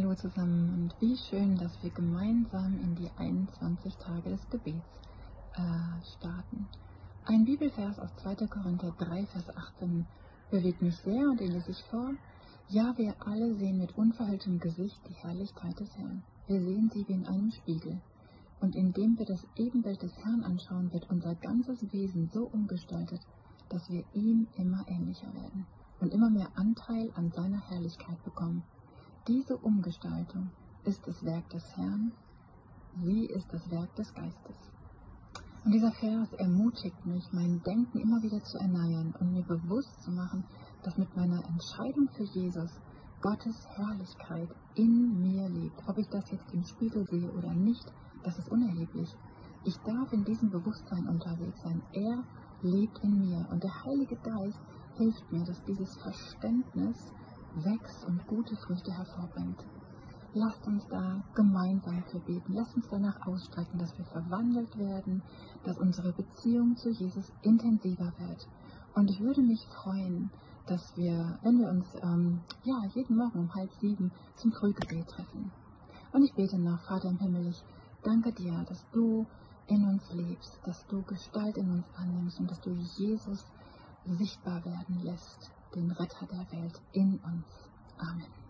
Hallo zusammen und wie schön, dass wir gemeinsam in die 21 Tage des Gebets äh, starten. Ein Bibelvers aus 2. Korinther 3, Vers 18 bewegt mich sehr und den lese ich vor. Ja, wir alle sehen mit unverhülltem Gesicht die Herrlichkeit des Herrn. Wir sehen sie wie in einem Spiegel. Und indem wir das Ebenbild des Herrn anschauen, wird unser ganzes Wesen so umgestaltet, dass wir ihm immer ähnlicher werden und immer mehr Anteil an seiner Herrlichkeit bekommen. Diese Umgestaltung ist das Werk des Herrn, sie ist das Werk des Geistes. Und dieser Vers ermutigt mich, mein Denken immer wieder zu erneuern und mir bewusst zu machen, dass mit meiner Entscheidung für Jesus Gottes Herrlichkeit in mir lebt. Ob ich das jetzt im Spiegel sehe oder nicht, das ist unerheblich. Ich darf in diesem Bewusstsein unterwegs sein. Er lebt in mir und der Heilige Geist hilft mir, dass dieses Verständnis wächst und gute Früchte hervorbringt. Lasst uns da gemeinsam für beten. Lasst uns danach ausstrecken, dass wir verwandelt werden, dass unsere Beziehung zu Jesus intensiver wird. Und ich würde mich freuen, dass wir, wenn wir uns ähm, ja, jeden Morgen um halb sieben zum Frühgebet treffen. Und ich bete noch, Vater im Himmel, ich danke dir, dass du in uns lebst, dass du Gestalt in uns annimmst und dass du Jesus sichtbar werden lässt den Retter der Welt in uns. Amen.